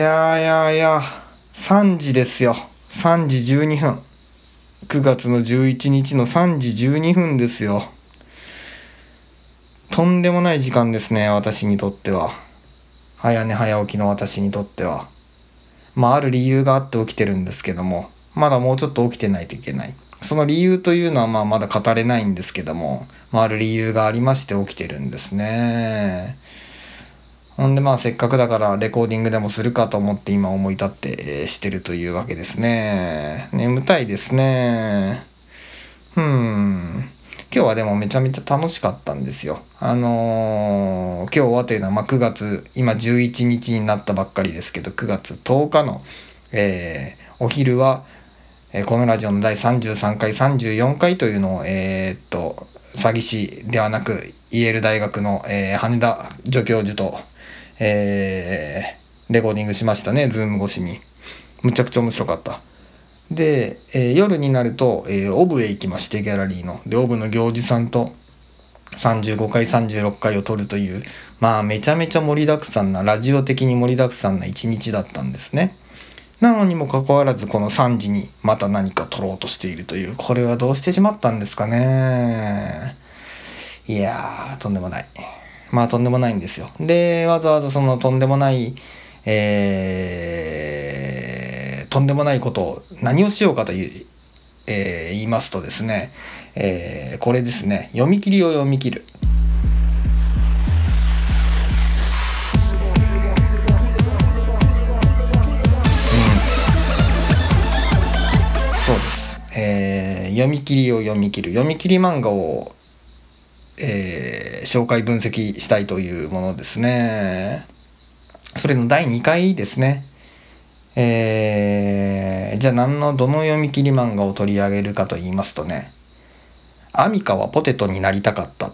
やいやいや3時ですよ。3時12分。9月の11日の3時12分ですよ。とんでもない時間ですね私にとっては。早寝早起きの私にとっては。まあある理由があって起きてるんですけども。まだもうちょっと起きてないといけない。その理由というのはまあまだ語れないんですけども、まあ、ある理由がありまして起きてるんですね。ほんでまあせっかくだからレコーディングでもするかと思って今思い立ってしてるというわけですね。眠たいですね。うん。今日はでもめちゃめちゃ楽しかったんですよ。あのー、今日はというのはま9月、今11日になったばっかりですけど、9月10日の、えー、お昼は、えー、このラジオの第33回、34回というのを、えー、っと、詐欺師ではなく、イェール大学の、え、羽田助教授と、えー、レコーディングしましたね、ズーム越しに。むちゃくちゃ面白かった。で、えー、夜になると、えー、オブへ行きまして、ギャラリーの。で、オブの行司さんと35回、36回を撮るという、まあ、めちゃめちゃ盛りだくさんな、ラジオ的に盛りだくさんな一日だったんですね。なのにもかかわらず、この3時にまた何か撮ろうとしているという、これはどうしてしまったんですかね。いやー、とんでもない。まあとんでもないんですよ。で、わざわざそのとんでもない、えー、とんでもないことを何をしようかという、えー、言いますとですね、えー、これですね、読み切りを読み切る。そうです、えー、読み切りを読み切る読み切り漫画をえー、紹介分析したいというものですね。それの第2回ですね。えー、じゃあ何のどの読み切り漫画を取り上げるかと言いますとね「アミカはポテトになりたかった」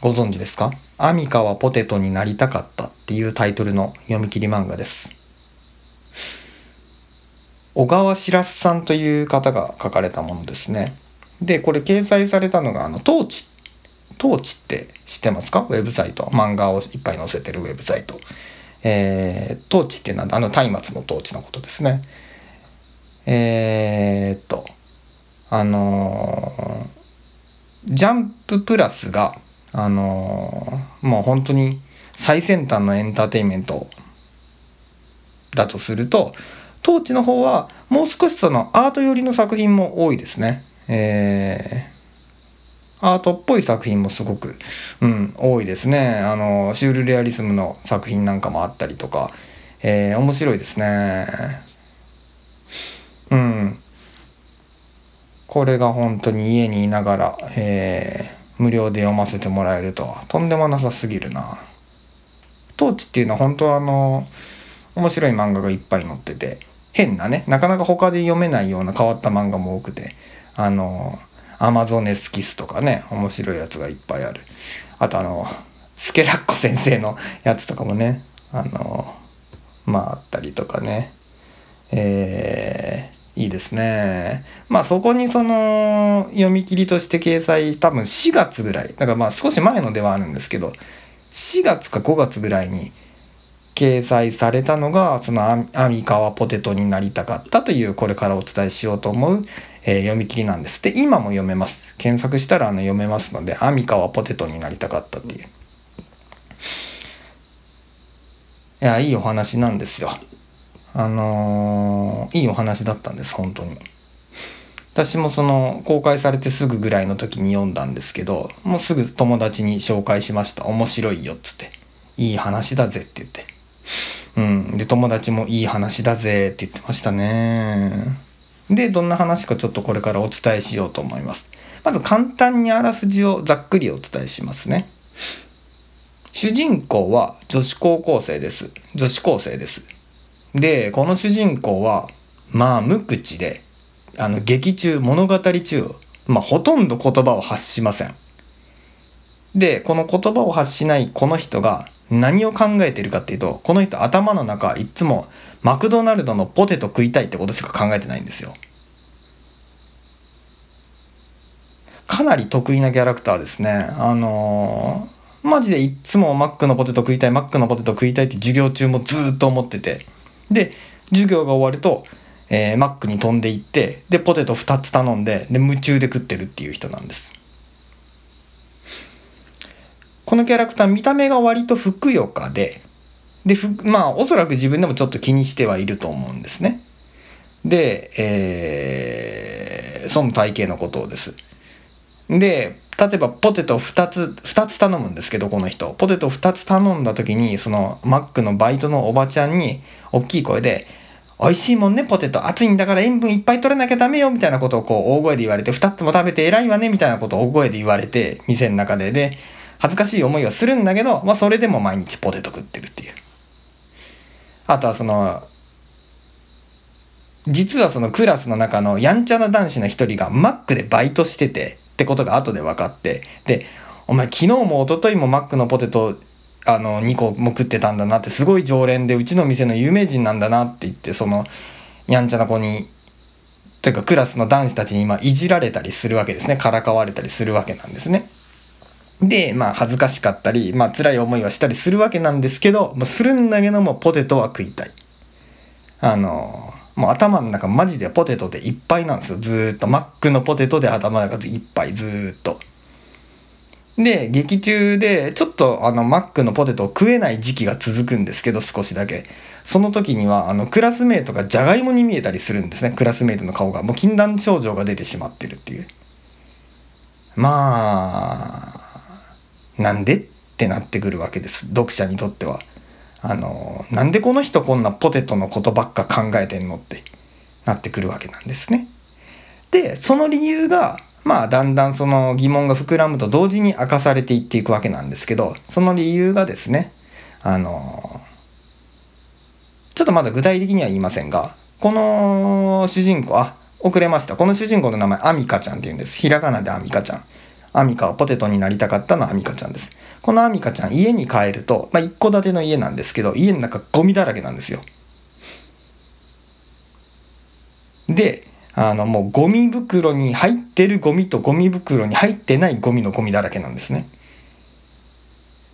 ご存知ですか？アミカはポテトになりたかったっていうタイトルの読み切り漫画です。小川しらすさんという方が書かれたものですね。でこれ掲載されたのがあのトーチトーチって知ってますか？ウェブサイト。漫画をいっぱい載せてるウェブサイト。えー、トーチっていうのはあの松明のトーチのことですね。えー、っとあのー、ジャンププラスがあのー、もう本当に最先端のエンターテインメントだとするとトーチの方はもう少しそのアート寄りの作品も多いですね。えー、アートっぽい作品もすごく、うん、多いですね。あの、シュールレアリスムの作品なんかもあったりとか、えー、面白いですね。うん。これが本当に家にいながら、えー、無料で読ませてもらえるとは、とんでもなさすぎるな。トーチっていうのは本当はあの、面白い漫画がいっぱい載ってて、変なね、なかなか他で読めないような変わった漫画も多くて、あのアマゾネスキスとかね面白いやつがいっぱいある。あとあのスケラッコ先生のやつとかもねあのまああったりとかね。えー、いいですね。まあそこにその読み切りとして掲載多分4月ぐらい。だからまあ少し前のではあるんですけど4月か5月ぐらいに掲載されたのがそのアミカワポテトになりたかったというこれからお伝えしようと思うえー、読み切りなんです。で、今も読めます。検索したらあの読めますので、アミカはポテトになりたかったっていう。いや、いいお話なんですよ。あのー、いいお話だったんです、本当に。私もその公開されてすぐぐらいの時に読んだんですけど、もうすぐ友達に紹介しました。面白いよっつって。いい話だぜって言って。うん。で、友達もいい話だぜって言ってましたね。で、どんな話かちょっとこれからお伝えしようと思います。まず簡単にあらすじをざっくりお伝えしますね。主人公は女子高校生です。女子高生です。で、この主人公は、まあ無口で、あの劇中、物語中、まあほとんど言葉を発しません。で、この言葉を発しないこの人が何を考えてるかっていうと、この人頭の中いっつもマクドナルドのポテト食いたいってことしか考えてないんですよ。かなり得意なキャラクターですね。あのマジでいっつもマックのポテト食いたいマックのポテト食いたいって授業中もずっと思っててで授業が終わると、えーマックに飛んでいってでポテト2つ頼んでで夢中で食ってるっていう人なんですこのキャラクター見た目が割とふくよかででふまあおそらく自分でもちょっと気にしてはいると思うんですね。で、えーその体型のことをです。で例えばポテト2つ2つ頼むんですけどこの人。ポテト2つ頼んだ時にそのマックのバイトのおばちゃんに大きい声で「美味しいもんねポテト。熱いんだから塩分いっぱい取らなきゃダメよ」みたいなことをこう大声で言われて2つも食べて偉いわねみたいなことを大声で言われて店の中で。で恥ずかしい思いはするんだけど、まあ、それでも毎日ポテト食ってるっていうあとはその実はそのクラスの中のやんちゃな男子の一人がマックでバイトしててってことが後で分かってでお前昨日も一昨日もマックのポテトあの2個も食ってたんだなってすごい常連でうちの店の有名人なんだなって言ってそのやんちゃな子にというかクラスの男子たちに今いじられたりするわけですねからかわれたりするわけなんですね。でまあ恥ずかしかったりまあ辛い思いはしたりするわけなんですけどもうするんだけどもポテトは食いたい。あのもう頭の中マジでポテトでいっぱいなんですよ。ずっと。マックのポテトで頭の中いっぱいずっと。で劇中でちょっとあのマックのポテトを食えない時期が続くんですけど少しだけ。その時にはあのクラスメートがじゃがいもに見えたりするんですね。クラスメートの顔が。もう禁断症状が出てしまってるっていう。まあなんでってなってくるわけです。読者にとっては。あのなんでこの人こんなポテトのことばっか考えてんのってなってくるわけなんですね。でその理由がまあだんだんその疑問が膨らむと同時に明かされていっていくわけなんですけどその理由がですねあのちょっとまだ具体的には言いませんがこの主人公あ遅れました。この主人公の名前アミカちゃんっていうんです。ひらがなでアミカちゃん。アミカはポテトになりたかったのはアミカちゃんですこのアミカちゃん家に帰ると、まあ、一戸建ての家なんですけど家の中ゴミだらけなんですよであのもうゴミ袋に入ってるゴミとゴミ袋に入ってないゴミのゴミだらけなんですね。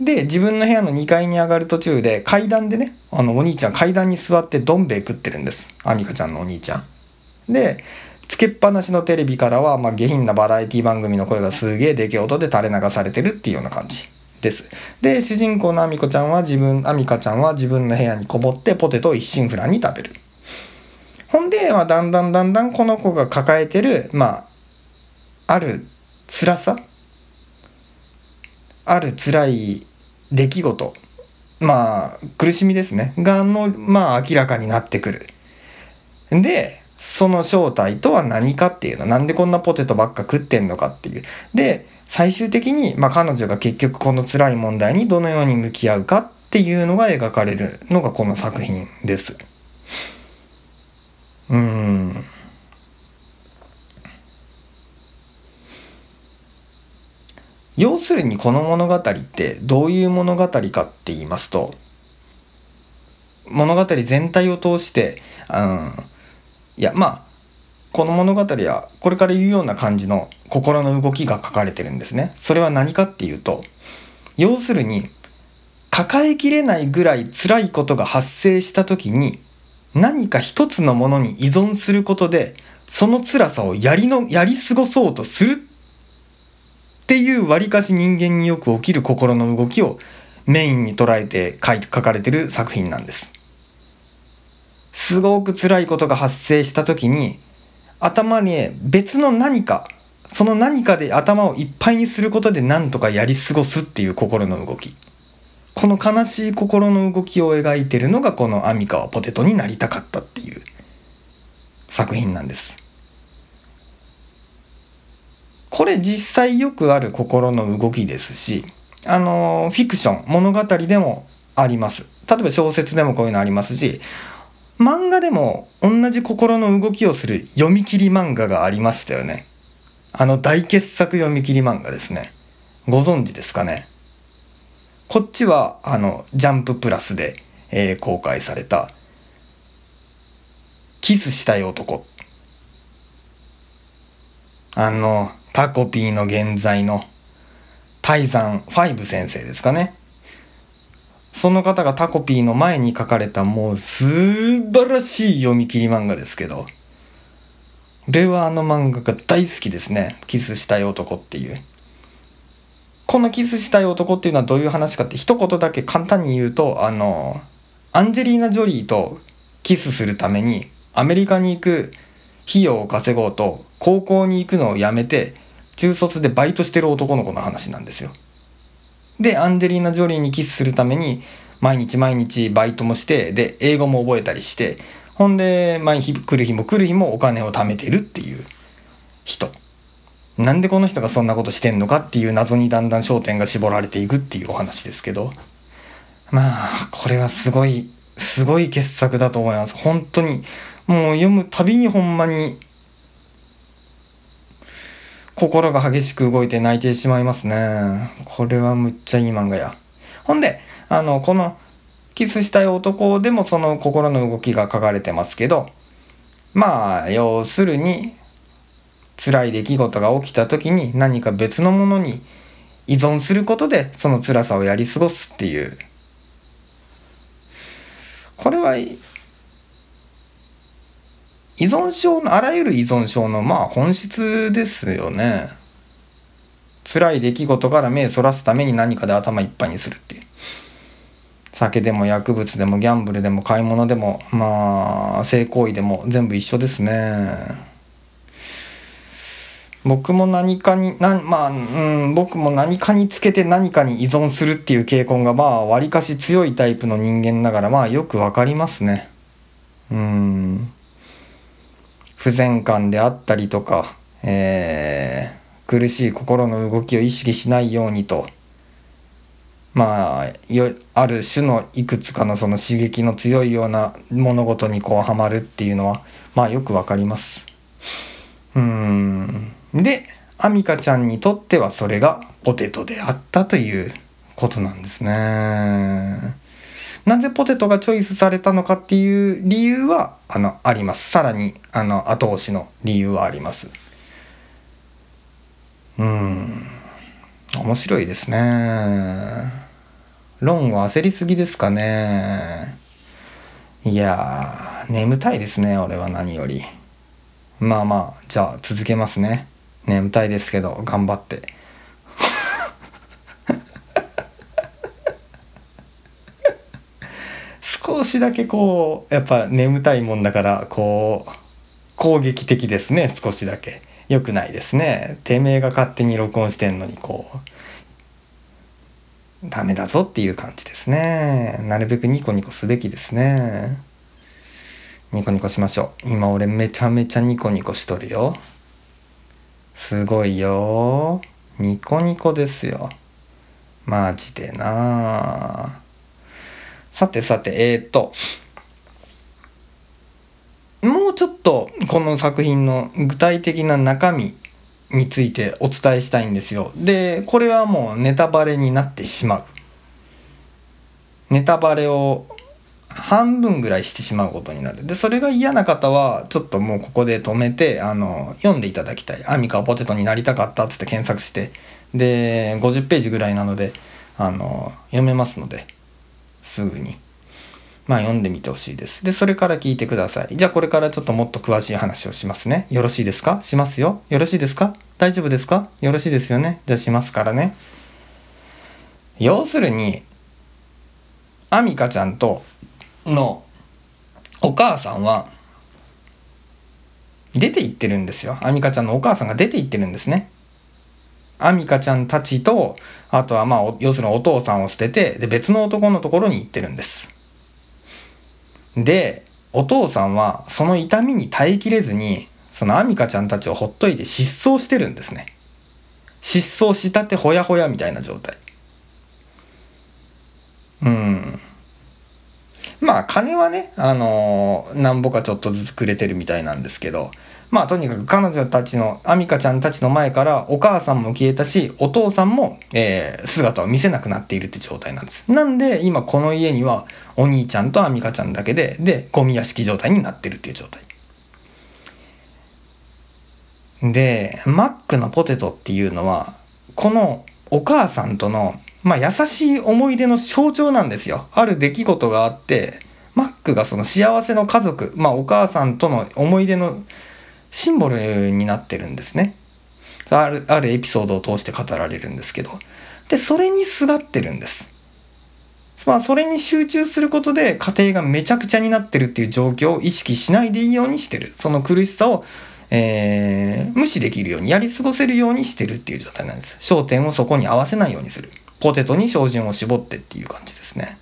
で自分の部屋の2階に上がる途中で階段でねあのお兄ちゃん階段に座ってどん兵衛食ってるんですアミカちゃんのお兄ちゃん。でつけっぱなしのテレビからは、まあ、下品なバラエティ番組の声がすげえでけ音で垂れ流されてるっていうような感じです。で主人公のアミコちゃんは自分アミカちゃんは自分の部屋にこもってポテトを一心不乱に食べる。ほんで、まあ、だんだんだんだんこの子が抱えてる、まあ、ある辛さある辛い出来事まあ苦しみですねがのまあ明らかになってくる。でその正体とは何かっていうのなんでこんなポテトばっか食ってんのかっていう。で最終的に、まあ、彼女が結局この辛い問題にどのように向き合うかっていうのが描かれるのがこの作品です。うん要するにこの物語ってどういう物語かって言いますと物語全体を通してうんいやまあこの物語はこれから言うような感じの心の動きが書かれてるんですね。それは何かっていうと要するに抱えきれないぐらい辛いことが発生した時に何か一つのものに依存することでその辛さをやりのやり過ごそうとするっていうわりかし人間によく起きる心の動きをメインに捉えて書い書かれてる作品なんです。すごく辛いことが発生した時に頭に別の何かその何かで頭をいっぱいにすることで何とかやり過ごすっていう心の動き。この悲しい心の動きを描いてるのがこの「アミカはポテトになりたかった」っていう作品なんです。これ実際よくある心の動きですしあのフィクション物語でもあります例えば小説でもこういうのありますし漫画でも同じ心の動きをする読み切り漫画がありましたよね。あの大傑作読み切り漫画ですね。ご存知ですかね。こっちはあのジャンププラスで、えー公開された「キスしたい男」あのタコピーの現在の泰山ファイブ先生ですかね。その方がタコピーの前に書かれたもう素晴らしい読み切り漫画ですけど俺はあの漫画が大好きですねキスしたい男っていうこのキスしたい男っていうのはどういう話かって一言だけ簡単に言うとあのアンジェリーナ・ジョリーとキスするためにアメリカに行く費用を稼ごうと高校に行くのをやめて中卒でバイトしてる男の子の話なんですよ。でアンジェリーナ・ジョリーにキスするために毎日毎日バイトもしてで英語も覚えたりしてほんで毎日来る日も来る日もお金を貯めてるっていう人。なんでこの人がそんなことしてんのかっていう謎にだんだん焦点が絞られていくっていうお話ですけどまあこれはすごいすごい傑作だと思います本当にもう読むたびにほんまに心が激しく動いて泣いてしまいますね。これはむっちゃいい漫画や。ほんであのこのキスしたい男でもその心の動きが書かれてますけどまあ要するに辛い出来事が起きた時に何か別のものに依存することでその辛さをやり過ごすっていう。これは依存症のあらゆる依存症のまあ本質ですよね。辛い出来事から目そらすために何かで頭いっぱいにするっていう。酒でも薬物でもギャンブルでも買い物でもまあ性行為でも全部一緒ですね。僕も何かになまあ、うん、僕も何かにつけて何かに依存するっていう傾向がまあわりかし強いタイプの人間ながらまあよくわかりますね。うん。不全感であったりとか、えー、苦しい心の動きを意識しないようにと。まあよある種のいくつかのその刺激の強いような物事にこうはまるっていうのはまあよくわかります。うん。でアミカちゃんにとってはそれがポテトであったということなんですね。なぜポテトがチョイスされたのかっていう理由はあのあります。さらにあの後押しの理由はあります。うん。面白いですね。論を焦りすぎですかね。いや眠たいですね、俺は何より。まあまあ、じゃあ続けますね。眠たいですけど頑張って少しだけこうやっぱ眠たいもんだからこう攻撃的ですね。少しだけ。良くないですね。てめえが勝手に録音してんのにこう。ダメだぞっていう感じですね。なるべくニコニコすべきですね。ニコニコしましょう。今俺めちゃめちゃニコニコしとるよ。すごいよ。ニコニコですよ。マジでなさてさてえー、っともうちょっとこの作品の具体的な中身についてお伝えしたいんですよ。でこれはもうネタバレになってしまう。ネタバレを半分ぐらいしてしまうことになる。でそれが嫌な方はちょっともうここで止めてあの読んでいただきたい「アミカポテトになりたかった」っつって検索して。で50ページぐらいなのであの読めますので。すぐに。まあ読んでみてほしいです。でそれから聞いてください。じゃあこれからちょっともっと詳しい話をしますね。よろしいですか？しますよ。よろしいですか？大丈夫ですか？よろしいですよね？じゃあしますからね。要するにアミカちゃんとのお母さんは出て行ってるんですよ。アミカちゃんのお母さんが出て行ってるんですね。アミカちゃんたちと、あとはまあ、要するにお父さんを捨てて、で、別の男のところに行ってるんです。で、お父さんはその痛みに耐えきれずに、そのアミカちゃんたちをほっといて失踪してるんですね。失踪したてほやほやみたいな状態。うん。まあ金はね、あのー、なんぼかちょっとずつくれてるみたいなんですけど、まあとにかく彼女たちの、アミカちゃんたちの前からお母さんも消えたし、お父さんも、えー、姿を見せなくなっているって状態なんです。なんで今この家にはお兄ちゃんとアミカちゃんだけで、で、ゴミ屋敷状態になってるっていう状態。で、マックのポテトっていうのは、このお母さんとの、まあ、優しい思い出の象徴なんですよ。ある出来事があってマックがその幸せの家族、まあ、お母さんとの思い出のシンボルになってるんですね。あるあるエピソードを通して語られるんですけど。でそれにすがってるんです。まあ、それに集中することで家庭がめちゃくちゃになってるっていう状況を意識しないでいいようにしてる。その苦しさを、えー、無視できるようにやり過ごせるようにしてるっていう状態なんです。焦点をそこに合わせないようにする。ポテトに照準を絞ってっていう感じですね。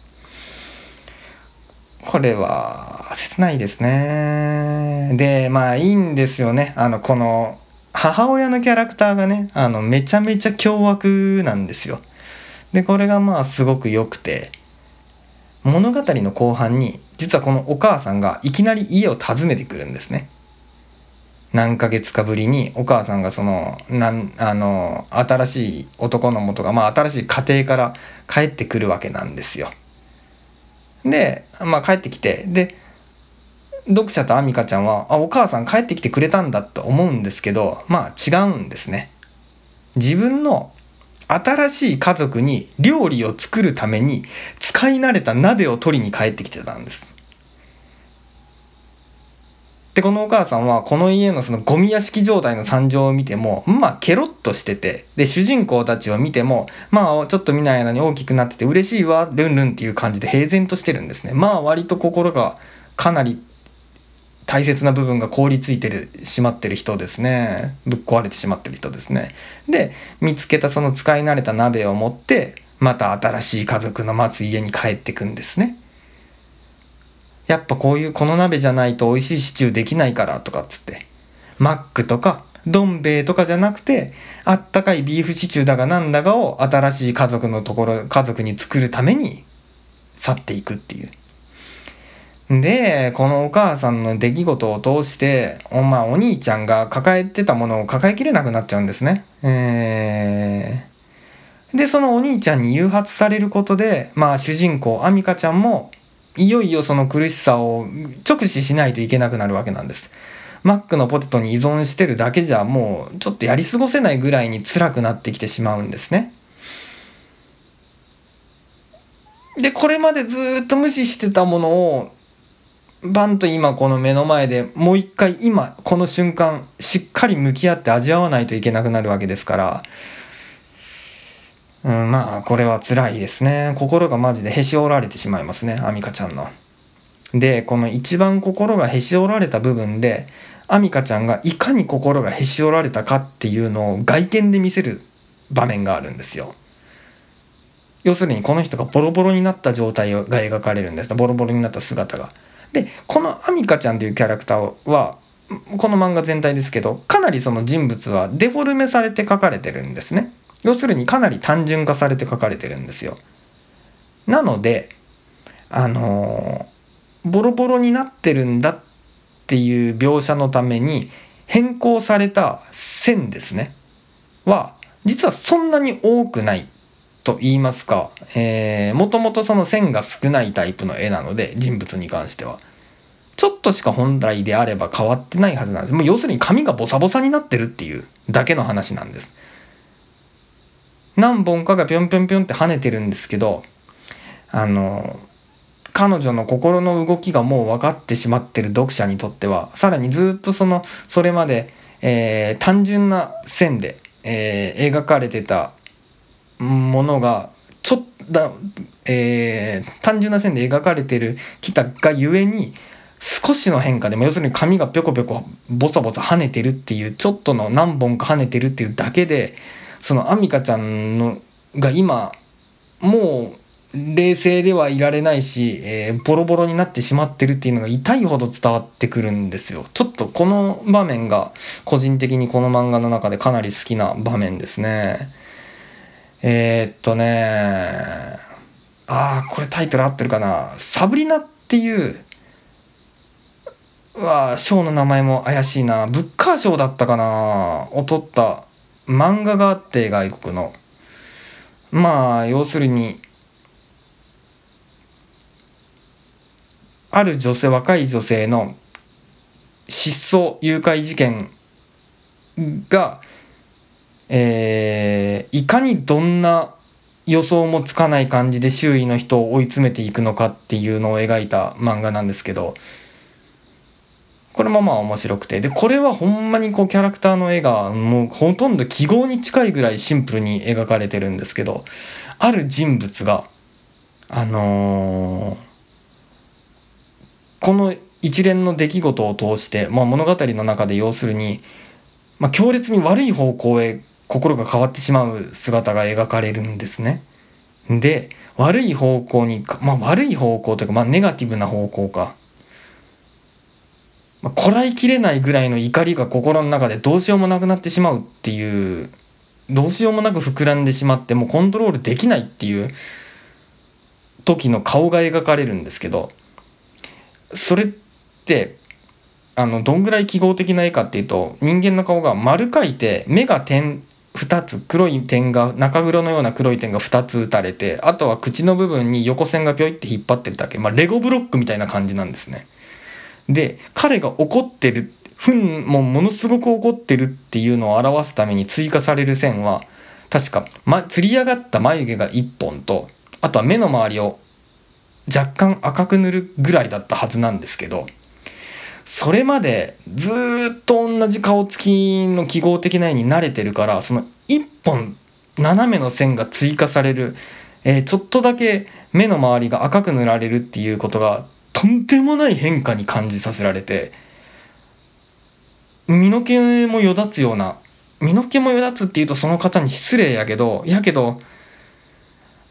これは切ないですねでまあいいんですよねあのこの母親のキャラクターがねあのめちゃめちゃ凶悪なんですよでこれがまあすごく良くて物語の後半に実はこのお母さんがいきなり家を訪ねてくるんですね。何ヶ月かぶりにお母さんがそのなんあの新しい男の元が、まあ、新しい家庭から帰ってくるわけなんですよ。で、まあ、帰ってきてで読者とアミカちゃんはあお母さん帰ってきてくれたんだと思うんですけどまあ違うんですね。自分の新しい家族に料理を作るために使い慣れた鍋を取りに帰ってきてたんです。でこのお母さんはこの家のそのゴミ屋敷状態の惨状を見てもまあケロッとしててで主人公たちを見てもまあちょっと見ない間に大きくなってて嬉しいわルンルンっていう感じで平然としてるんですね。まあ割と心がかなり大切な部分が凍りついてるしまってる人ですね。ぶっ壊れてしまってる人ですね。で見つけたその使い慣れた鍋を持ってまた新しい家族の待つ家に帰ってくんですね。やっぱこういうこの鍋じゃないと美味しいシチューできないからとかっつって。マックとかどん兵衛とかじゃなくてあったかいビーフシチューだがなんだがを新しい家族のところ家族に作るために去っていくっていう。で、このお母さんの出来事を通して、おまあ、お兄ちゃんが抱えてたものを抱えきれなくなっちゃうんですね。えー、で、そのお兄ちゃんに誘発されることで、まあ、主人公、アミカちゃんも、いよいよその苦しさを直視しないといけなくなるわけなんです。マックのポテトに依存してるだけじゃもうちょっとやり過ごせないぐらいに辛くなってきてしまうんですね。で、これまでずっと無視してたものをバンと今この目の前でもう一回今この瞬間しっかり向き合って味わわないといけなくなるわけですから、うん、まあこれは辛いですね心がマジでへし折られてしまいますねアミカちゃんの。でこの一番心がへし折られた部分でアミカちゃんがいかに心がへし折られたかっていうのを外見で見せる場面があるんですよ。要するにこの人がボロボロになった状態が描かれるんですボロボロになった姿が。でこのアミカちゃんというキャラクターはこの漫画全体ですけどかなりその人物はデフォルメされて描かれてるんですね要するにかなり単純化されて描かれてるんですよなのであのー、ボロボロになってるんだっていう描写のために変更された線ですねは実はそんなに多くないと言いますか、えー、もともとその線が少ないタイプの絵なので、人物に関しては。ちょっとしか本来であれば変わってないはずなんです。もう要するに髪がボサボサになってるっていうだけの話なんです。何本かがぴょんぴょんぴょんって跳ねてるんですけど、あの、彼女の心の動きがもう分かってしまってる読者にとっては、さらにずっとその、それまで、えー、単純な線で、えー、描かれてたものがちょっと、えー、単純な線で描かれてるきたがゆえに少しの変化でも要するに髪がぴょこぴょこボサボサ跳ねてるっていうちょっとの何本か跳ねてるっていうだけでそのアミカちゃんのが今もう冷静ではいられないし、えー、ボロボロになってしまってるっていうのが痛いほど伝わってくるんですよ。ちょっとこの場面が個人的にこの漫画の中でかなり好きな場面ですね。えー、っとねああこれタイトル合ってるかな？サブリナっていううわショーの名前も怪しいなブッカー賞だったかな？を取った漫画があって外国の。まあ要するにある女性若い女性の失踪誘拐事件がえー、いかにどんな予想もつかない感じで周囲の人を追い詰めていくのかっていうのを描いた漫画なんですけどこれもまあ面白くてでこれはほんまにこうキャラクターの絵がもうほとんど記号に近いぐらいシンプルに描かれてるんですけどある人物があのー、この一連の出来事を通して、まあ、物語の中で要するに、まあ、強烈に悪い方向へ心が変わってしまう姿が描かれるんですね。で悪い方向にまあ悪い方向というか、まあ、ネガティブな方向か、まあ、こらえきれないぐらいの怒りが心の中でどうしようもなくなってしまうっていうどうしようもなく膨らんでしまってもうコントロールできないっていう時の顔が描かれるんですけどそれってあのどんぐらい記号的な絵かっていうと人間の顔が丸描いて目が点2つ黒い点が中黒のような黒い点が2つ打たれてあとは口の部分に横線がピョイって引っ張ってるだけ、まあ、レゴブロックみたいな感じなんですね。で彼が怒ってるふんもものすごく怒ってるっていうのを表すために追加される線は確か、ま、釣り上がった眉毛が1本とあとは目の周りを若干赤く塗るぐらいだったはずなんですけどそれまでずっと同じ顔つきの記号的な絵に慣れてるからその1本斜めの線が追加される、えー、ちょっとだけ目の周りが赤く塗られるっていうことがとんでもない変化に感じさせられて身の毛もよだつような身の毛もよだつっていうとその方に失礼やけどやけど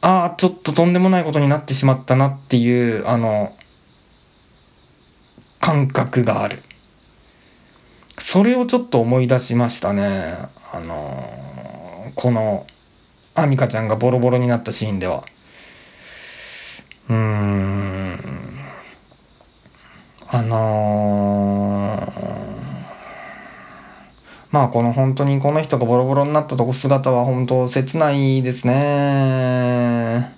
ああちょっととんでもないことになってしまったなっていうあの感覚がある。それをちょっと思い出しましたね。あのこのアミカちゃんがボロボロになったシーンでは。うーん。あのー、まあこの本当にこの人がボロボロになったとこ姿は本当切ないですね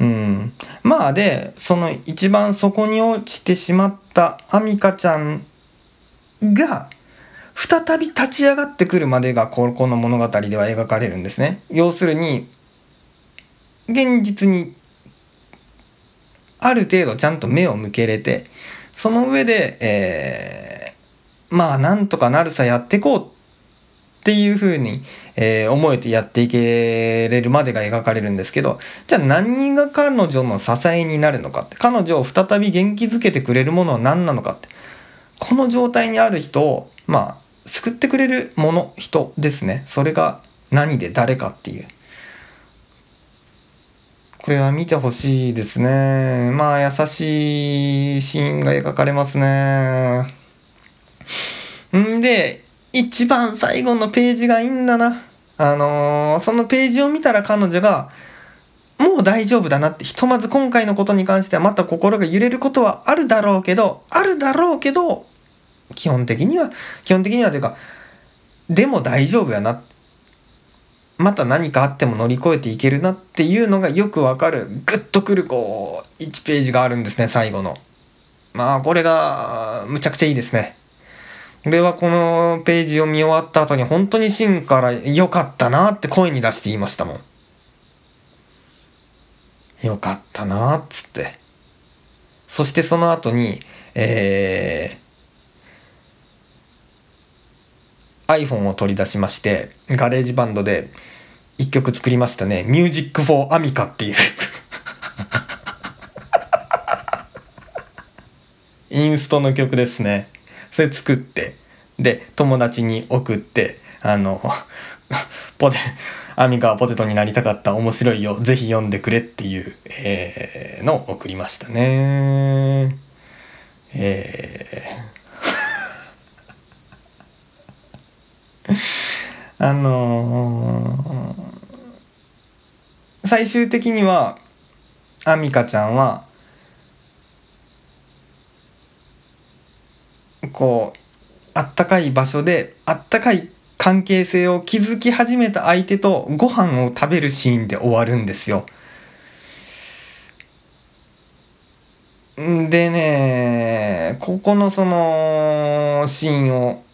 うんまあでその一番そこに落ちてしまったアミカちゃんが再び立ち上がってくるまでがこの物語では描かれるんですね。要するに現実にある程度ちゃんと目を向けれてその上で、えー、まあなんとかなるさやっていこうっていうふうに、えー、思えてやっていけれるまでが描かれるんですけどじゃあ何が彼女の支えになるのかって彼女を再び元気づけてくれるものは何なのかってこの状態にある人をまあ救ってくれるもの人ですね。それが何で誰かっていう。これは見てほしいですねまあ優しいシーンが描かれますねんで一番最後のページがいいんだな。あのー、そのページを見たら彼女が、もう大丈夫だなって、ひとまず今回のことに関してはまた心が揺れることはあるだろうけど、あるだろうけど、基本的には、基本的にはというか、でも大丈夫やな。また何かあっても乗り越えていけるなっていうのがよくわかる、グッとくるこう、1ページがあるんですね、最後の。まあ、これが、むちゃくちゃいいですね。俺はこのページを見終わった後に本当に芯から良かったなって声に出して言いましたもん。よかったなっつって。そしてその後に、えー、iPhone を取り出しまして、 GarageBand で一曲作りましたね。Music for Amica っていう インストの曲ですね。それ作ってで友達に送ってあのポテアミカはポテトになりたかった面白いよぜひ読んでくれっていう、えー、のを送りましたねえーあのー、最終的にはアミカちゃんはこうあったかい場所であったかい関係性を築き始めた相手とご飯を食べるシーンで終わるんですよ。でねここのそのシーンを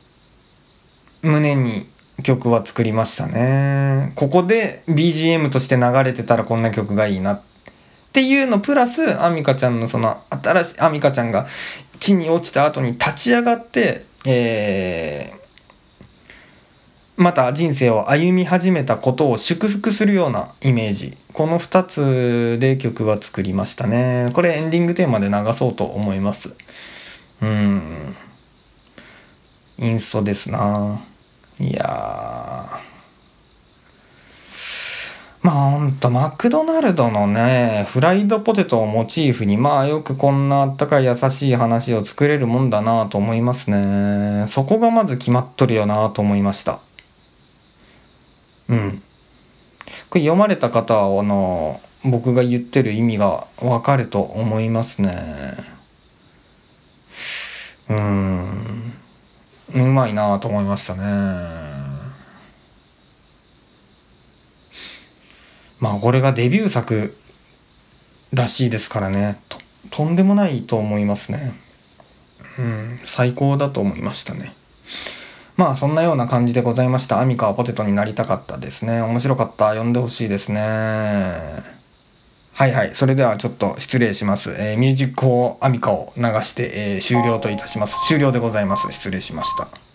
胸に曲は作りましたね。ここで BGM として流れてたらこんな曲がいいなっていうのプラスアミカちゃんのその新しいアミカちゃんが地に落ちた後に立ち上がってえーまた人生を歩み始めたことを祝福するようなイメージ。この2つで曲は作りましたね。これエンディングテーマで流そうと思います。うん。インストですな。いやまあほんとマクドナルドのねフライドポテトをモチーフにまあよくこんなあったかい優しい話を作れるもんだなと思いますね。そこがまず決まっとるよなと思いました。うん。これ読まれた方はあの僕が言ってる意味がわかると思いますね。うん。うまいなと思いましたねまあこれがデビュー作らしいですからねととんでもないと思いますねうん最高だと思いましたねまあそんなような感じでございました。アミカはポテトになりたかったですね。面白かった。読んでほしいですね。はいはい。それではちょっと失礼します。えー、ミュージックをアミカを流して、えー、終了といたします。終了でございます。失礼しました。